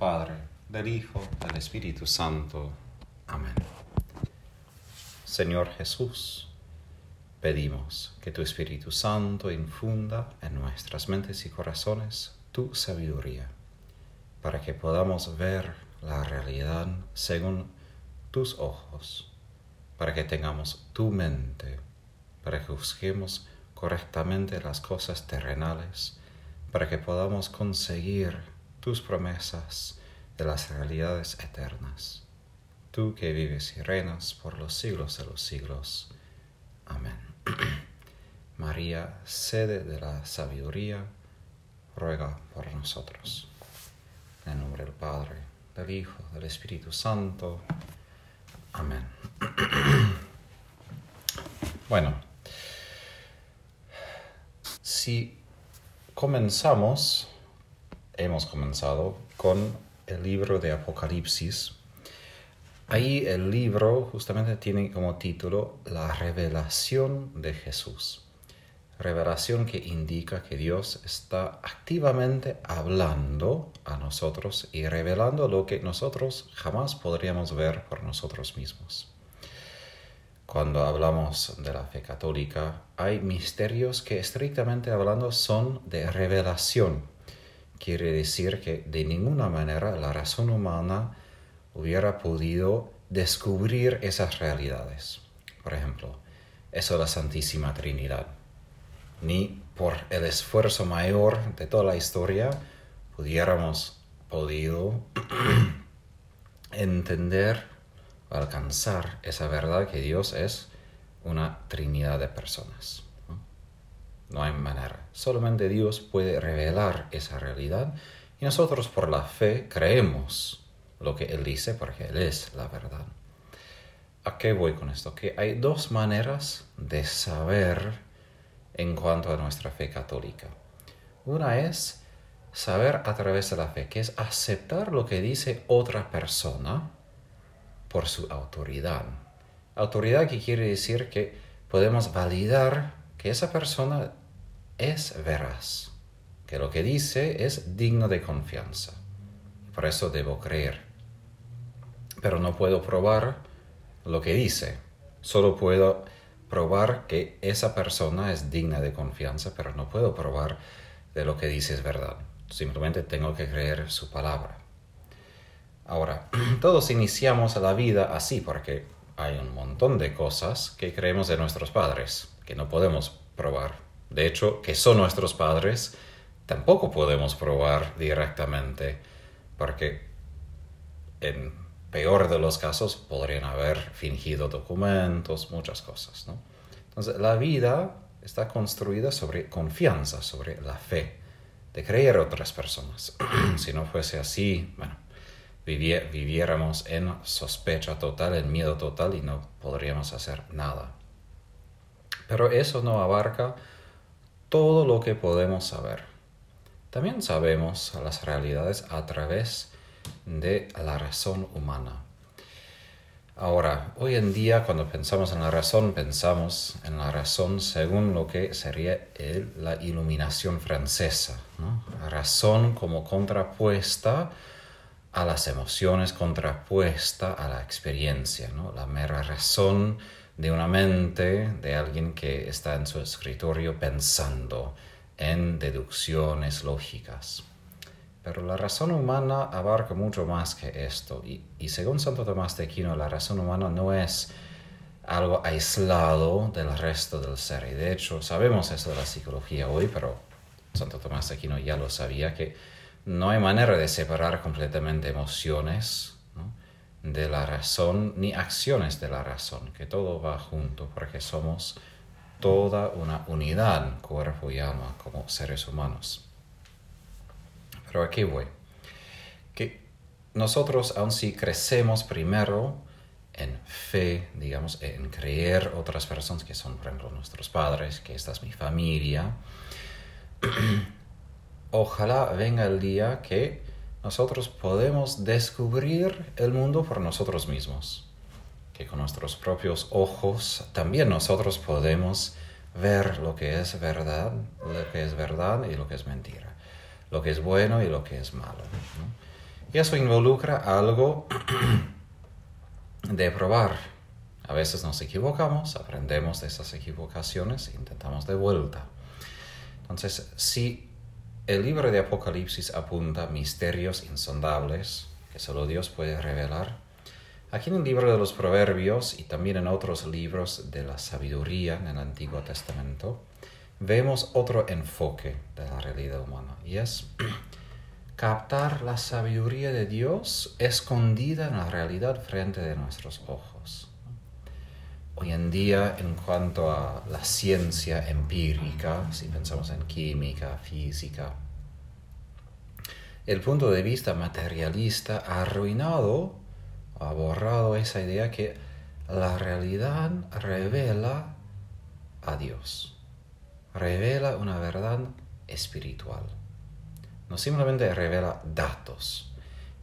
Padre, del Hijo, del Espíritu Santo. Amén. Señor Jesús, pedimos que tu Espíritu Santo infunda en nuestras mentes y corazones tu sabiduría, para que podamos ver la realidad según tus ojos, para que tengamos tu mente, para que juzguemos correctamente las cosas terrenales, para que podamos conseguir tus promesas de las realidades eternas. Tú que vives y reinas por los siglos de los siglos. Amén. María, sede de la sabiduría, ruega por nosotros. En el nombre del Padre, del Hijo, del Espíritu Santo. Amén. Bueno, si comenzamos, hemos comenzado con el libro de Apocalipsis, ahí el libro justamente tiene como título La revelación de Jesús. Revelación que indica que Dios está activamente hablando a nosotros y revelando lo que nosotros jamás podríamos ver por nosotros mismos. Cuando hablamos de la fe católica, hay misterios que estrictamente hablando son de revelación. Quiere decir que de ninguna manera la razón humana hubiera podido descubrir esas realidades. Por ejemplo, eso de la Santísima Trinidad. Ni por el esfuerzo mayor de toda la historia pudiéramos podido entender alcanzar esa verdad que Dios es una trinidad de personas. ¿No? hay manera. Solamente Dios puede revelar esa realidad y nosotros por la fe creemos lo que Él dice porque Él es la verdad. ¿A qué voy con esto? Que hay dos maneras de saber en cuanto a nuestra fe católica. Una es saber a través de la fe, que es aceptar lo que dice otra persona por su autoridad. Autoridad que quiere decir que podemos validar que esa persona es veraz, que lo que dice es digno de confianza. Por eso debo creer. Pero no puedo probar lo que dice. Solo puedo probar que esa persona es digna de confianza, pero no puedo probar de lo que dice es verdad. Simplemente tengo que creer su palabra. Ahora, todos iniciamos la vida así porque hay un montón de cosas que creemos de nuestros padres que no podemos probar. De hecho, que son nuestros padres tampoco podemos probar directamente porque en peor de los casos podrían haber fingido documentos, muchas cosas. ¿no? Entonces, la vida está construida sobre confianza, sobre la fe, de creer a otras personas. si no fuese así, bueno, viviéramos en sospecha total, en miedo total y no podríamos hacer nada. Pero eso no abarca todo lo que podemos saber. También sabemos las realidades a través de la razón humana. Ahora, hoy en día cuando pensamos en la razón, pensamos en la razón según lo que sería la iluminación francesa. La razón como contrapuesta a las emociones contrapuesta a la experiencia, ¿no? la mera razón de una mente de alguien que está en su escritorio pensando en deducciones lógicas. Pero la razón humana abarca mucho más que esto y, y según Santo Tomás de Aquino la razón humana no es algo aislado del resto del ser y de hecho sabemos eso de la psicología hoy, pero Santo Tomás de Aquino ya lo sabía que no hay manera de separar completamente emociones de la razón ni acciones de la razón, que todo va junto porque somos toda una unidad, cuerpo y alma, como seres humanos. Pero aquí voy. Que nosotros, aun si crecemos primero en fe, digamos, en creer otras personas que son, por ejemplo, nuestros padres, que esta es mi familia, ojalá venga el día que nosotros podemos descubrir el mundo por nosotros mismos, que con nuestros propios ojos también nosotros podemos ver lo que es verdad, lo que es verdad y lo que es mentira, lo que es bueno y lo que es malo. Y eso involucra algo de probar. A veces nos equivocamos, aprendemos de esas equivocaciones intentamos de vuelta. Entonces, si el libro de Apocalipsis apunta misterios insondables que solo Dios puede revelar, aquí en el libro de los Proverbios y también en otros libros de la sabiduría en el Antiguo Testamento, vemos otro enfoque de la realidad humana y es captar la sabiduría de Dios escondida en la realidad frente de nuestros ojos. Hoy en día, en cuanto a la ciencia empírica, si pensamos en química, física, el punto de vista materialista ha arruinado, ha borrado esa idea que la realidad revela a Dios, revela una verdad espiritual, no simplemente revela datos.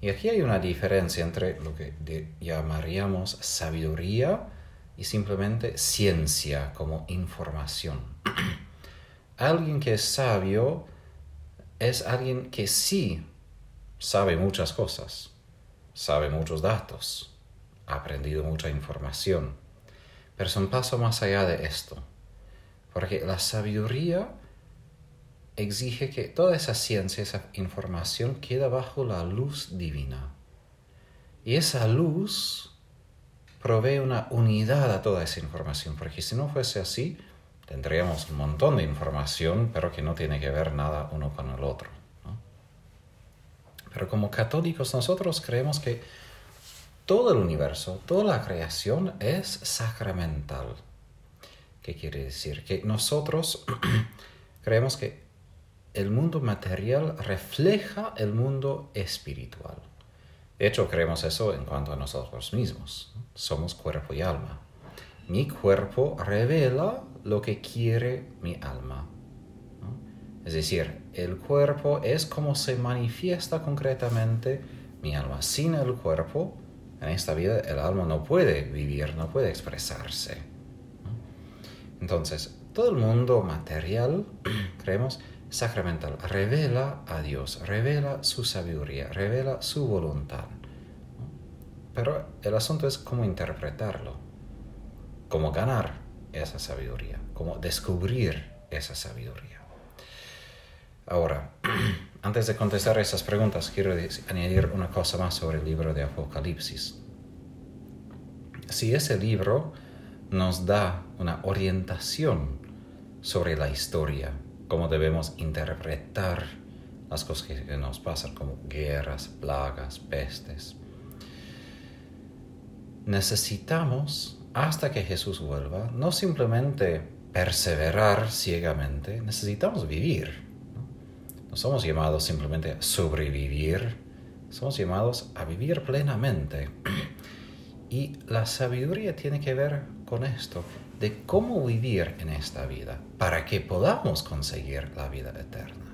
Y aquí hay una diferencia entre lo que llamaríamos sabiduría, y simplemente ciencia como información. alguien que es sabio es alguien que sí sabe muchas cosas, sabe muchos datos, ha aprendido mucha información, pero es un paso más allá de esto, porque la sabiduría exige que toda esa ciencia, esa información queda bajo la luz divina. Y esa luz provee una unidad a toda esa información, porque si no fuese así, tendríamos un montón de información, pero que no tiene que ver nada uno con el otro. Pero como católicos nosotros creemos que todo el universo, toda la creación es sacramental. ¿Qué quiere decir? Que nosotros creemos que el mundo material refleja el mundo espiritual. De hecho, creemos eso en cuanto a nosotros mismos. Somos cuerpo y alma. Mi cuerpo revela lo que quiere mi alma. Es decir, el cuerpo es como se manifiesta concretamente mi alma. Sin el cuerpo, en esta vida, el alma no puede vivir, no puede expresarse. Entonces, todo el mundo material, creemos, sacramental revela a Dios, revela su sabiduría, revela su voluntad. Pero el asunto es cómo interpretarlo, cómo ganar esa sabiduría, cómo descubrir esa sabiduría. Ahora, antes de contestar esas preguntas, quiero añadir una cosa más sobre el libro de Apocalipsis. Si ese libro nos da una orientación sobre la historia, cómo debemos interpretar las cosas que nos pasan, como guerras, plagas, pestes. Necesitamos, hasta que Jesús vuelva, no simplemente perseverar ciegamente, necesitamos vivir. No, somos llamados simplemente a sobrevivir, somos llamados a vivir plenamente. Y la sabiduría tiene que ver con esto, de cómo vivir en esta vida para que podamos conseguir la vida eterna.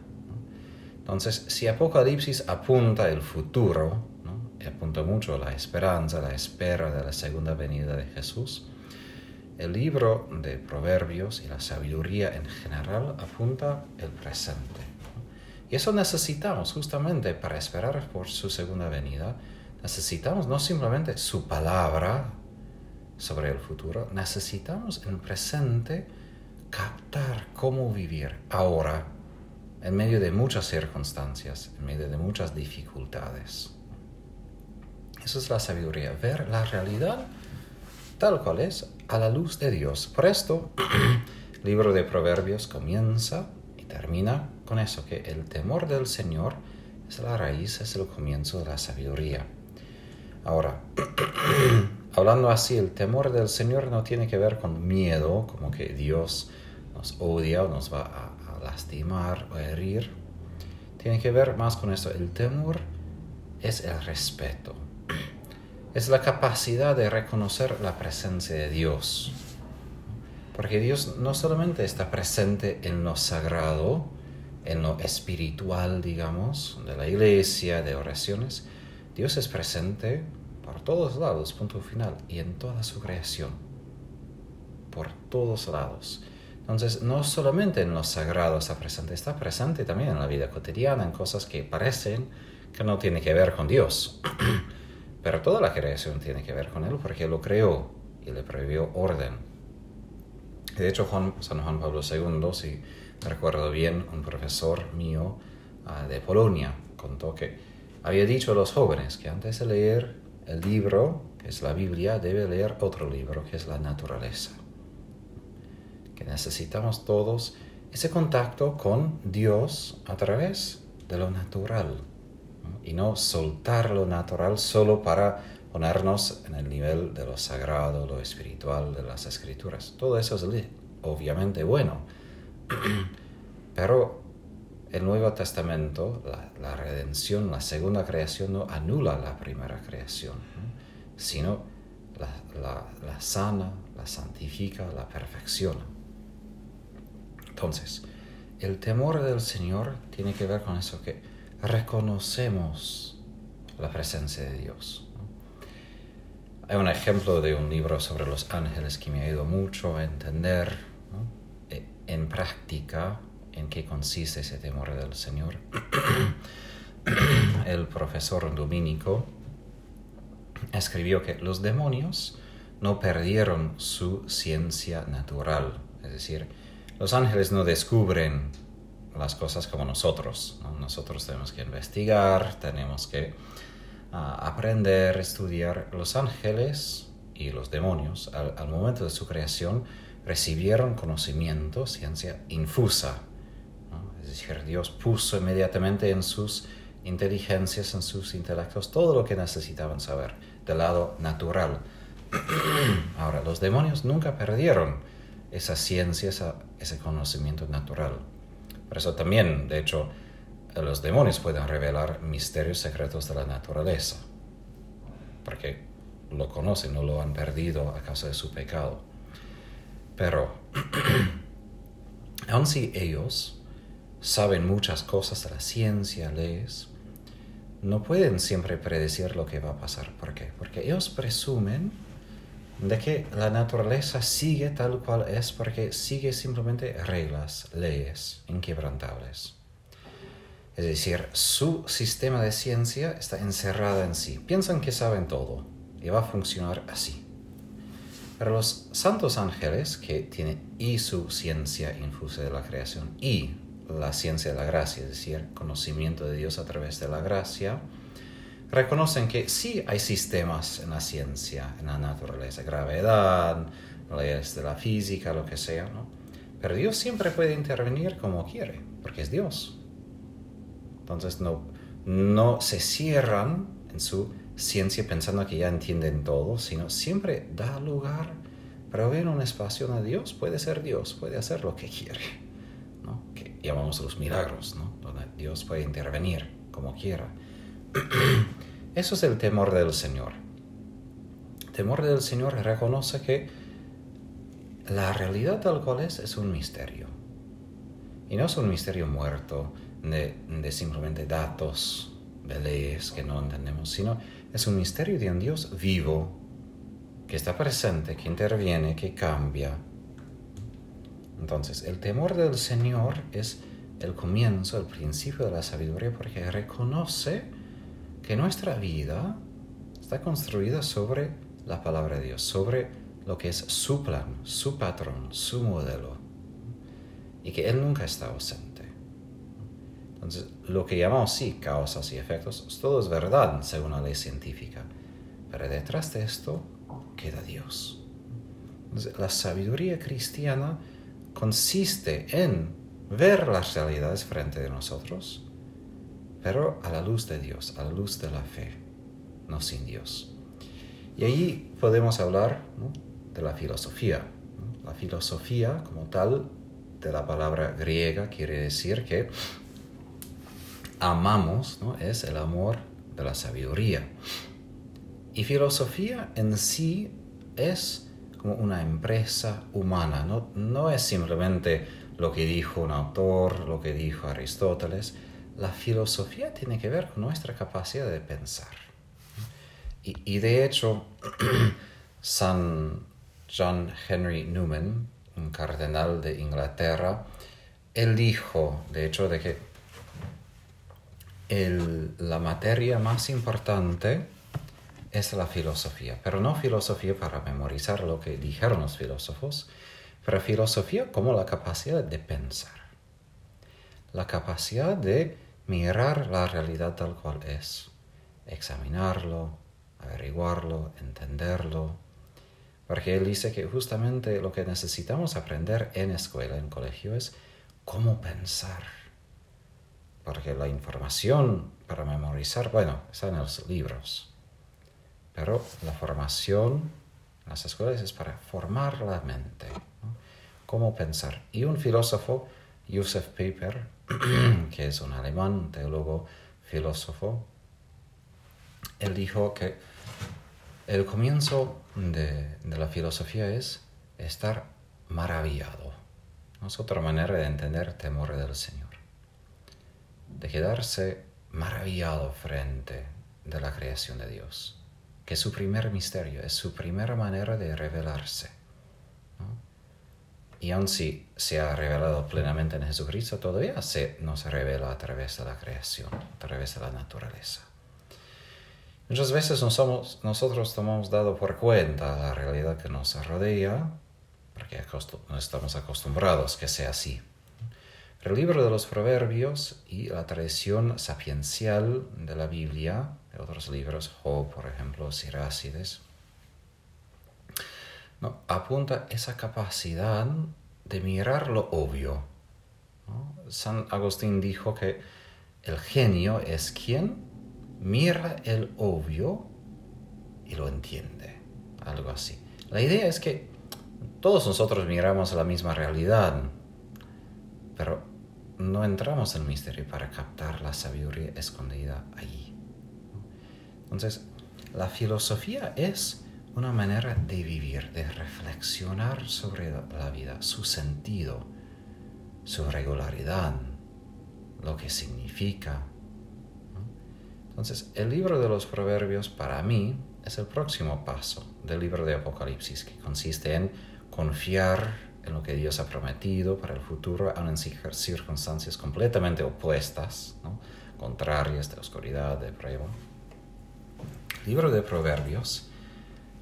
Entonces, si Apocalipsis apunta el futuro, y apunta mucho la esperanza, la espera de la segunda venida de Jesús, el libro de Proverbios y la sabiduría en general apunta el presente. Y eso necesitamos justamente para esperar por su segunda venida. Necesitamos no simplemente su palabra, sobre el futuro, necesitamos en el presente captar cómo vivir ahora, en medio de muchas circunstancias, en medio de muchas dificultades. Eso es la sabiduría, ver la realidad tal cual es a la luz de Dios. Por esto, el libro de Proverbios comienza y termina con eso, que el temor del Señor es la raíz, es el comienzo de la sabiduría. Ahora, hablando así, el temor del Señor no tiene que ver con miedo, como que Dios nos odia o nos va a, lastimar o herir. Tiene que ver más con esto. El temor es el respeto. Es la capacidad de reconocer la presencia de Dios. Porque Dios no solamente está presente en lo sagrado, en lo espiritual, digamos, de la iglesia, de oraciones, Dios es presente por todos lados, punto final, y en toda su creación, por todos lados. Entonces, no solamente en lo sagrado está presente, está presente también en la vida cotidiana, en cosas que parecen que no tiene que ver con Dios. Pero toda la creación tiene que ver con Él porque lo creó y le previó orden. De hecho, Juan, San Juan Pablo II, si recuerdo bien, un profesor mío ah, de Polonia contó que había dicho a los jóvenes que antes de leer el libro, que es la Biblia, debe leer otro libro, que es la naturaleza. Que necesitamos todos ese contacto con Dios a través de lo natural y no soltar lo natural solo para ponernos en el nivel de lo sagrado, lo espiritual, de las escrituras. Todo eso es obviamente bueno, pero el Nuevo Testamento, la, redención, la segunda creación no anula la primera creación, sino la, sana, la santifica, la perfecciona. Entonces, el temor del Señor tiene que ver con eso que reconocemos la presencia de Dios. Hay un ejemplo de un libro sobre los ángeles que me ha ido mucho a entender e, en práctica en qué consiste ese temor del Señor. El profesor dominico escribió que los demonios no perdieron su ciencia natural, es decir, los ángeles no descubren las cosas como nosotros. Nosotros tenemos que investigar, tenemos que ah, aprender, estudiar. Los ángeles y los demonios, al, momento de su creación, recibieron conocimiento, ciencia infusa. Decir, Dios puso inmediatamente en sus inteligencias, en sus intelectos, todo lo que necesitaban saber del lado natural. Ahora, los demonios nunca perdieron esa ciencia, ese conocimiento natural. Por eso también, de hecho, los demonios pueden revelar misterios secretos de la naturaleza, porque lo conocen, no lo han perdido a causa de su pecado. Pero, aun si ellos saben muchas cosas de la ciencia, leyes, no pueden siempre predecir lo que va a pasar. ¿Por qué? Porque ellos presumen de que la naturaleza sigue tal cual es porque sigue simplemente reglas, leyes inquebrantables. Es decir, su sistema de ciencia está encerrado en sí. Piensan que saben todo y va a funcionar así. Pero los santos ángeles, que tienen y su ciencia infusa de la creación y la ciencia de la gracia, es decir, conocimiento de Dios a través de la gracia, reconocen que sí hay sistemas en la ciencia, en la naturaleza, gravedad, leyes de la física, lo que sea, ¿no? Pero Dios siempre puede intervenir como quiere, porque es Dios. Entonces no, no se cierran en su ciencia pensando que ya entienden todo, sino siempre da lugar ver un espacio donde Dios puede ser Dios, puede hacer lo que quiere, ¿no? que llamamos los milagros, ¿no? donde Dios puede intervenir como quiera. Eso es el temor del Señor. El temor del Señor reconoce que la realidad tal cual es es un misterio. Y no es un misterio muerto de, de simplemente datos, de leyes que no entendemos, sino es un misterio de un Dios vivo, que está presente, que interviene, que cambia. Entonces, el temor del Señor es el comienzo, el principio de la sabiduría, porque reconoce que nuestra vida está construida sobre la palabra de Dios, sobre lo que es su plan, su patrón, su modelo, y que Él nunca está ausente. Entonces, lo que llamamos sí causas y efectos, todo es verdad según la ley científica, pero detrás de esto queda Dios. Entonces, la sabiduría cristiana consiste en ver las realidades frente a nosotros, pero a la luz de Dios, a la luz de la fe, no sin Dios. Y ahí podemos hablar de la filosofía. La filosofía como tal de la palabra griega quiere decir que amamos, ¿no? es el amor de la sabiduría. Y filosofía en sí es como una empresa humana, no, no es simplemente lo que dijo un autor, lo que dijo Aristóteles, la filosofía tiene que ver con nuestra capacidad de pensar. Y, de hecho, San John Henry Newman, un cardenal de Inglaterra, él dijo, de hecho, de que la materia más importante es la filosofía, pero no filosofía para memorizar lo que dijeron los filósofos, pero filosofía como la capacidad de pensar, la capacidad de mirar la realidad tal cual es, examinarlo, averiguarlo, entenderlo, porque él dice que justamente lo que necesitamos aprender en escuela, en colegio, es cómo pensar. Porque la información para memorizar, bueno, está en los libros. Pero la formación en las escuelas es para formar la mente. Cómo pensar. Y un filósofo, Josef Pieper, que es un alemán, teólogo, filósofo, él dijo que el comienzo de, la filosofía es estar maravillado. Es otra manera de entender temor del Señor. De quedarse maravillado frente de la creación de Dios. Que su primer misterio, es su primera manera de revelarse. Y aun si se ha revelado plenamente en Jesucristo, todavía se nos revela a través de la creación, a través de la naturaleza. Muchas veces nosotros tomamos dado por cuenta la realidad que nos rodea, porque no estamos acostumbrados que sea así. El libro de los proverbios y la tradición sapiencial de la Biblia, otros libros, Job, por ejemplo, Sirácides, no, apunta esa capacidad de mirar lo obvio. San Agustín dijo que el genio es quien mira el obvio y lo entiende, algo así. La idea es que todos nosotros miramos la misma realidad, pero no entramos en el misterio para captar la sabiduría escondida allí. Entonces, la filosofía es una manera de vivir, de reflexionar sobre la vida, su sentido, su regularidad, lo que significa, entonces, el libro de los proverbios para mí es el próximo paso del libro de Apocalipsis, que consiste en confiar en lo que Dios ha prometido para el futuro, aun en circunstancias completamente opuestas, contrarias de oscuridad, de prueba. Libro de proverbios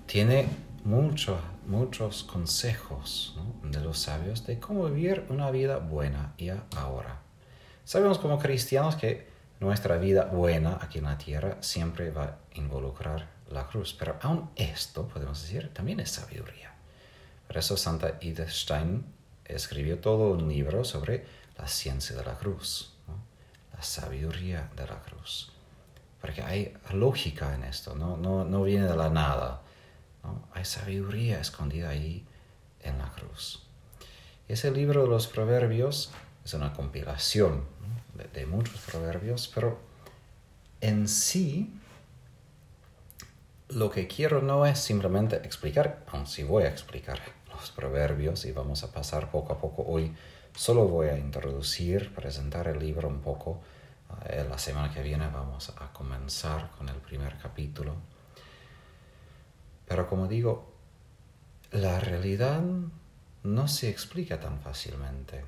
tiene muchos consejos de los sabios de cómo vivir una vida buena y ahora. Sabemos como cristianos que nuestra vida buena aquí en la tierra siempre va a involucrar la cruz. Pero aún esto, podemos decir, también es sabiduría. Por eso Santa Edith Stein escribió todo un libro sobre la ciencia de la cruz, la sabiduría de la cruz. Porque hay lógica en esto, no, no, no viene de la nada. Hay sabiduría escondida ahí en la cruz. Ese libro de los proverbios es una compilación de, muchos proverbios, pero en sí lo que quiero no es simplemente explicar, aun si voy a explicar los proverbios y vamos a pasar poco a poco hoy, solo voy a introducir, presentar el libro un poco. Eh, la semana que viene vamos a comenzar con el primer capítulo. Pero como digo, la realidad no se explica tan fácilmente.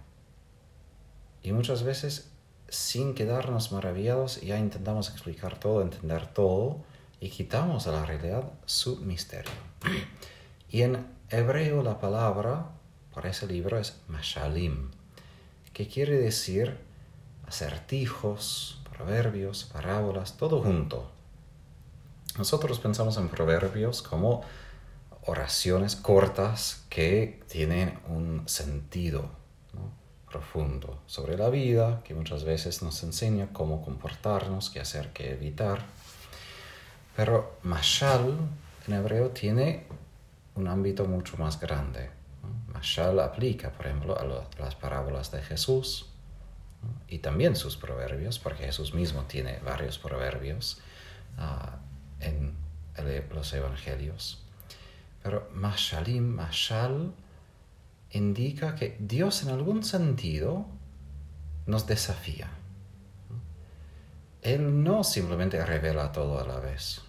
Y muchas veces sin quedarnos maravillados, ya intentamos explicar todo, entender todo y quitamos a la realidad su misterio. Y en hebreo la palabra para ese libro es mashalim, que quiere decir acertijos, proverbios, parábolas, todo junto. Nosotros pensamos en proverbios como oraciones cortas que tienen un sentido. ¿no? profundo sobre la vida que muchas veces nos enseña cómo comportarnos, qué hacer, qué evitar. Pero mashal en hebreo tiene un ámbito mucho más grande. Mashal aplica, por ejemplo, a, las parábolas de Jesús y también sus proverbios, porque Jesús mismo tiene varios proverbios ah, en los evangelios. Pero mashalim, mashal, indica que Dios en algún sentido nos desafía. Él no simplemente revela todo a la vez.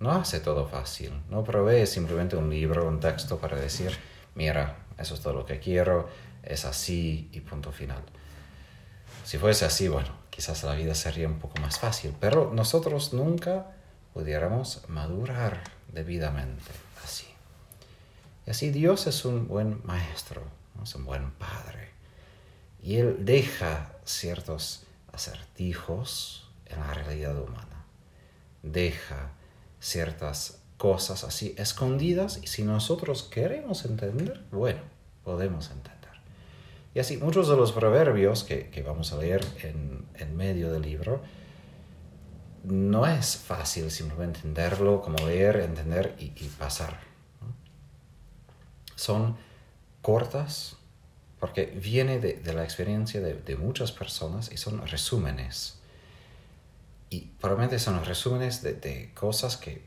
No hace todo fácil. No provee simplemente un libro, un texto para decir, mira, eso es todo lo que quiero, es así y punto final. Si fuese así, bueno, quizás la vida sería un poco más fácil, pero nosotros nunca pudiéramos madurar debidamente así. Y así Dios es un buen maestro, es un buen padre. Y Él deja ciertos acertijos en la realidad humana. Deja ciertas cosas así escondidas y si nosotros queremos entender, bueno, podemos entender. Y así muchos de los proverbios que, vamos a leer en, en, medio del libro, no es fácil simplemente entenderlo, como leer, entender y, pasar. Son cortas porque viene de, de la experiencia de, de, muchas personas y son resúmenes. Y probablemente son resúmenes de, de cosas que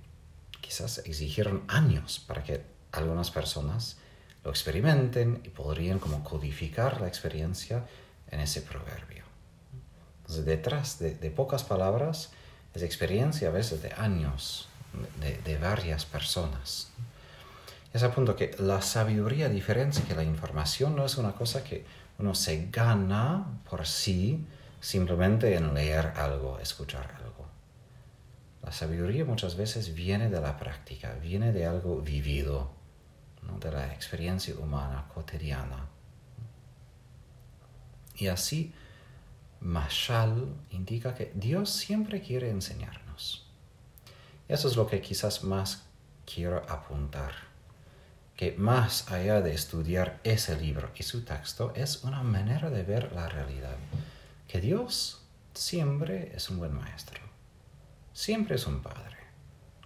quizás exigieron años para que algunas personas lo experimenten y podrían como codificar la experiencia en ese proverbio. Entonces, detrás de, pocas palabras es experiencia a veces de años, de, varias personas. Es a que la sabiduría diferencia que la información no es una cosa que uno se gana por sí simplemente en leer algo, escuchar algo. La sabiduría muchas veces viene de la práctica, viene de algo vivido de la experiencia humana cotidiana. Y así, Mashal indica que Dios siempre quiere enseñarnos. Eso es lo que quizás más quiero apuntar, que más allá de estudiar ese libro y su texto, es una manera de ver la realidad, que Dios siempre es un buen maestro, siempre es un padre,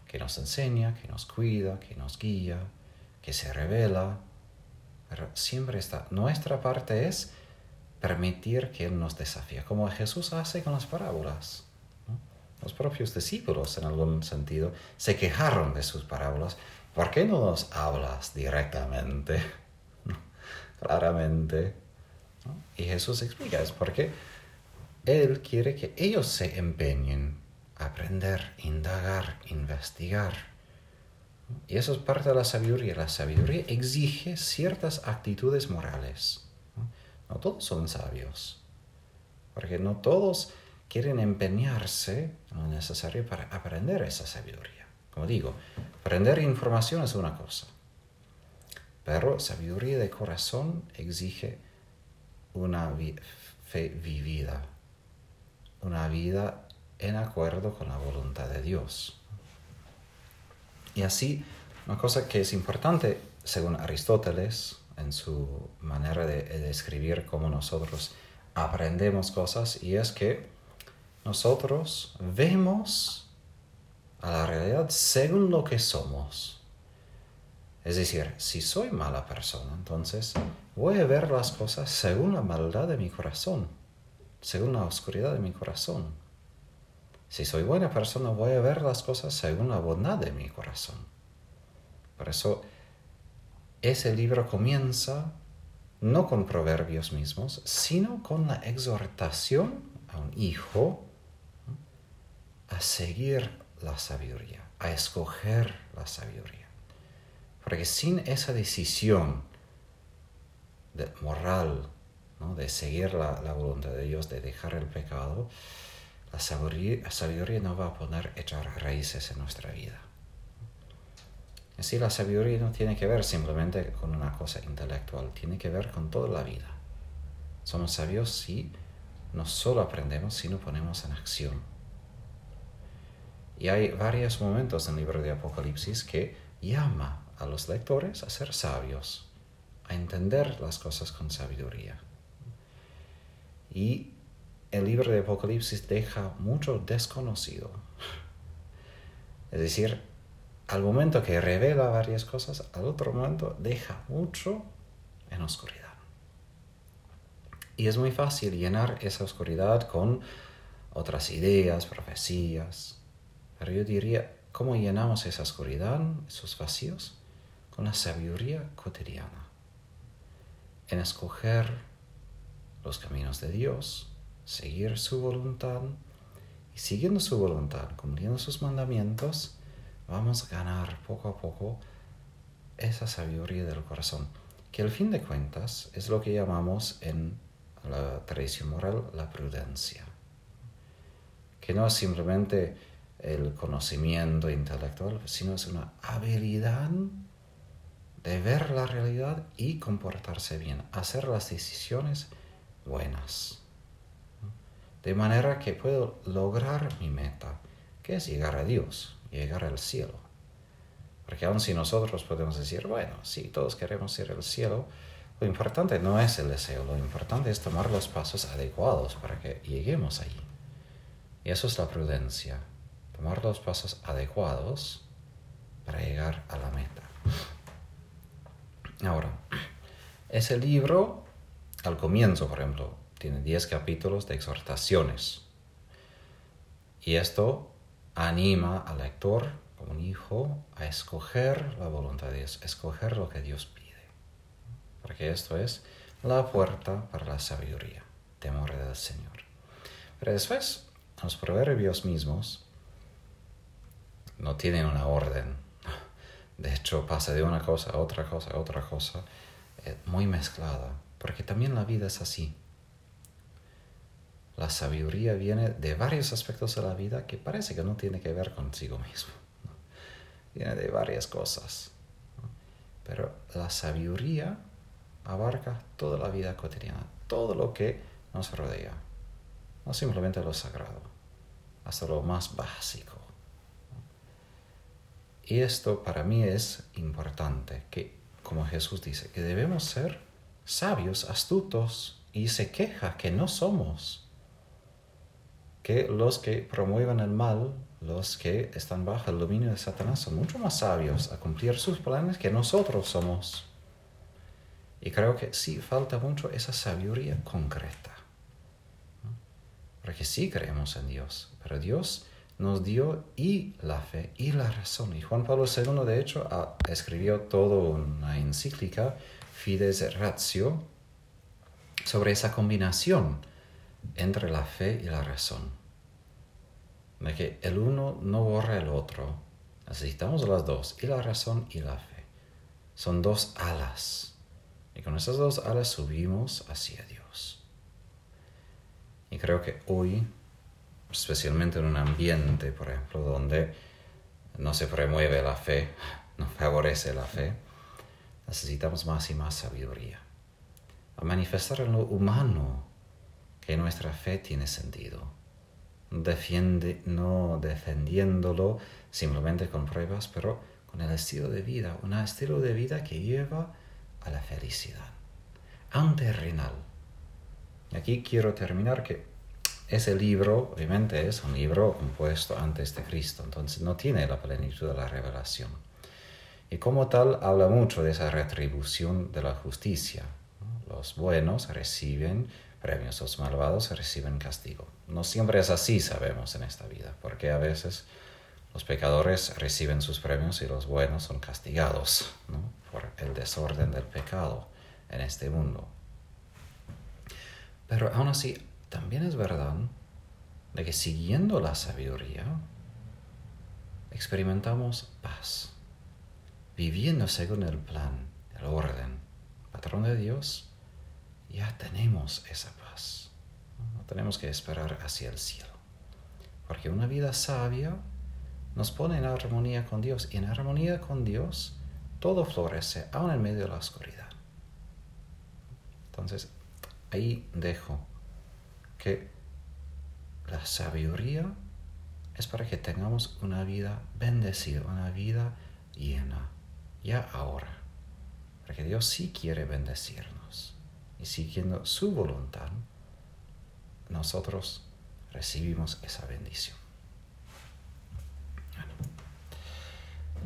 que nos enseña, que nos cuida, que nos guía, que se revela, pero siempre está. Nuestra parte es permitir que Él nos desafíe, como Jesús hace con las parábolas. Los propios discípulos, en algún sentido, se quejaron de sus parábolas. ¿Por qué no nos hablas directamente, claramente? Y Jesús explica, es porque Él quiere que ellos se empeñen a aprender, indagar, investigar y eso es parte de la sabiduría. La sabiduría exige ciertas actitudes morales. No, todos son sabios, porque no todos quieren empeñarse en lo necesario para aprender esa sabiduría. Como digo, aprender información es una cosa, pero sabiduría de corazón exige una fe vivida, una vida en acuerdo con la voluntad de Dios. Y así, una cosa que es importante, según Aristóteles, en su manera de, describir cómo nosotros aprendemos cosas, y es que nosotros vemos a la realidad según lo que somos. Es decir, si soy mala persona, entonces voy a ver las cosas según la maldad de mi corazón, según la oscuridad de mi corazón. Si soy buena persona, voy a ver las cosas según la bondad de mi corazón. Por eso, ese libro comienza no con proverbios mismos, sino con la exhortación a un hijo a seguir la sabiduría, a escoger la sabiduría. Porque sin esa decisión de moral, de seguir la, la voluntad de Dios, de dejar el pecado, la sabiduría, no va a poner echar raíces en nuestra vida. Así la sabiduría no tiene que ver simplemente con una cosa intelectual, tiene que ver con toda la vida. Somos sabios si no solo aprendemos, sino ponemos en acción. Y hay varios momentos en el libro de Apocalipsis que llama a los lectores a ser sabios, a entender las cosas con sabiduría. Y el libro de Apocalipsis deja mucho desconocido. Es decir, al momento que revela varias cosas, al otro momento deja mucho en oscuridad. Y es muy fácil llenar esa oscuridad con otras ideas, profecías. Pero yo diría, ¿cómo llenamos esa oscuridad, esos vacíos? Con la sabiduría cotidiana. En escoger los caminos de Dios seguir su voluntad y siguiendo su voluntad, cumpliendo sus mandamientos, vamos a ganar poco a poco esa sabiduría del corazón, que al fin de cuentas es lo que llamamos en la tradición moral la prudencia. que no es simplemente el conocimiento intelectual, sino es una habilidad de ver la realidad y comportarse bien, hacer las decisiones buenas. De manera que puedo lograr mi meta, que es llegar a Dios, llegar al cielo. Porque aun si nosotros podemos decir, bueno, sí, todos queremos ir al cielo, lo importante no es el deseo, lo importante es tomar los pasos adecuados para que lleguemos allí. Y eso es la prudencia, tomar los pasos adecuados para llegar a la meta. Ahora, ese libro, al comienzo, por ejemplo, tiene 10 capítulos de exhortaciones. Y esto anima al lector, como un hijo, a escoger la voluntad de Dios, escoger lo que Dios pide. Porque esto es la puerta para la sabiduría, temor del Señor. Pero después, los proverbios mismos no tienen una orden. De hecho, pasa de una cosa a otra cosa a otra cosa, eh, muy mezclada, porque también la vida es así. La sabiduría viene de varios aspectos de la vida que parece que no tiene que ver consigo mismo. Viene de varias cosas. Pero la sabiduría abarca toda la vida cotidiana, todo lo que nos rodea. No simplemente lo sagrado, hasta lo más básico. Y esto para mí es importante, que como Jesús dice, que debemos ser sabios, astutos, y se queja que no somos que los que promueven el mal, los que están bajo el dominio de Satanás, son mucho más sabios a cumplir sus planes que nosotros somos. Y creo que sí falta mucho esa sabiduría concreta. Porque sí creemos en Dios, pero Dios nos dio y la fe y la razón. Y Juan Pablo II, de hecho, escribió toda una encíclica, Fides Ratio, sobre esa combinación entre la fe y la razón. De que el uno no borra el otro. Necesitamos las dos, y la razón y la fe. Son dos alas. Y con esas dos alas subimos hacia Dios. Y creo que hoy, especialmente en un ambiente, por ejemplo, donde no se promueve la fe, no favorece la fe, necesitamos más y más sabiduría. A manifestar en lo humano que nuestra fe tiene sentido. Defiende, no defendiéndolo simplemente con pruebas, pero con el estilo de vida, un estilo de vida que lleva a la felicidad, renal. Aquí quiero terminar que ese libro, obviamente, es un libro compuesto antes de Cristo, entonces no tiene la plenitud de la revelación. Y como tal, habla mucho de esa retribución de la justicia. Los buenos reciben premios, los malvados reciben castigo. No siempre es así, sabemos, en esta vida, porque a veces los pecadores reciben sus premios y los buenos son castigados por el desorden del pecado en este mundo. Pero aún así, también es verdad de que siguiendo la sabiduría, experimentamos paz, viviendo según el plan, el orden, patrón de Dios, ya tenemos esa paz. No tenemos que esperar hacia el cielo. Porque una vida sabia nos pone en armonía con Dios. Y en armonía con Dios todo florece, aún en medio de la oscuridad. Entonces, ahí dejo que la sabiduría es para que tengamos una vida bendecida, una vida llena, ya ahora. Porque Dios sí quiere bendecirnos y siguiendo su voluntad, nosotros recibimos esa bendición.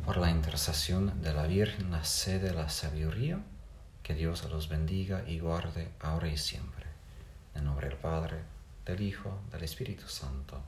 por la intercesión de la Virgen, la sede de la sabiduría, que Dios los bendiga y guarde ahora y siempre. En nombre del Padre, del Hijo, del Espíritu Santo.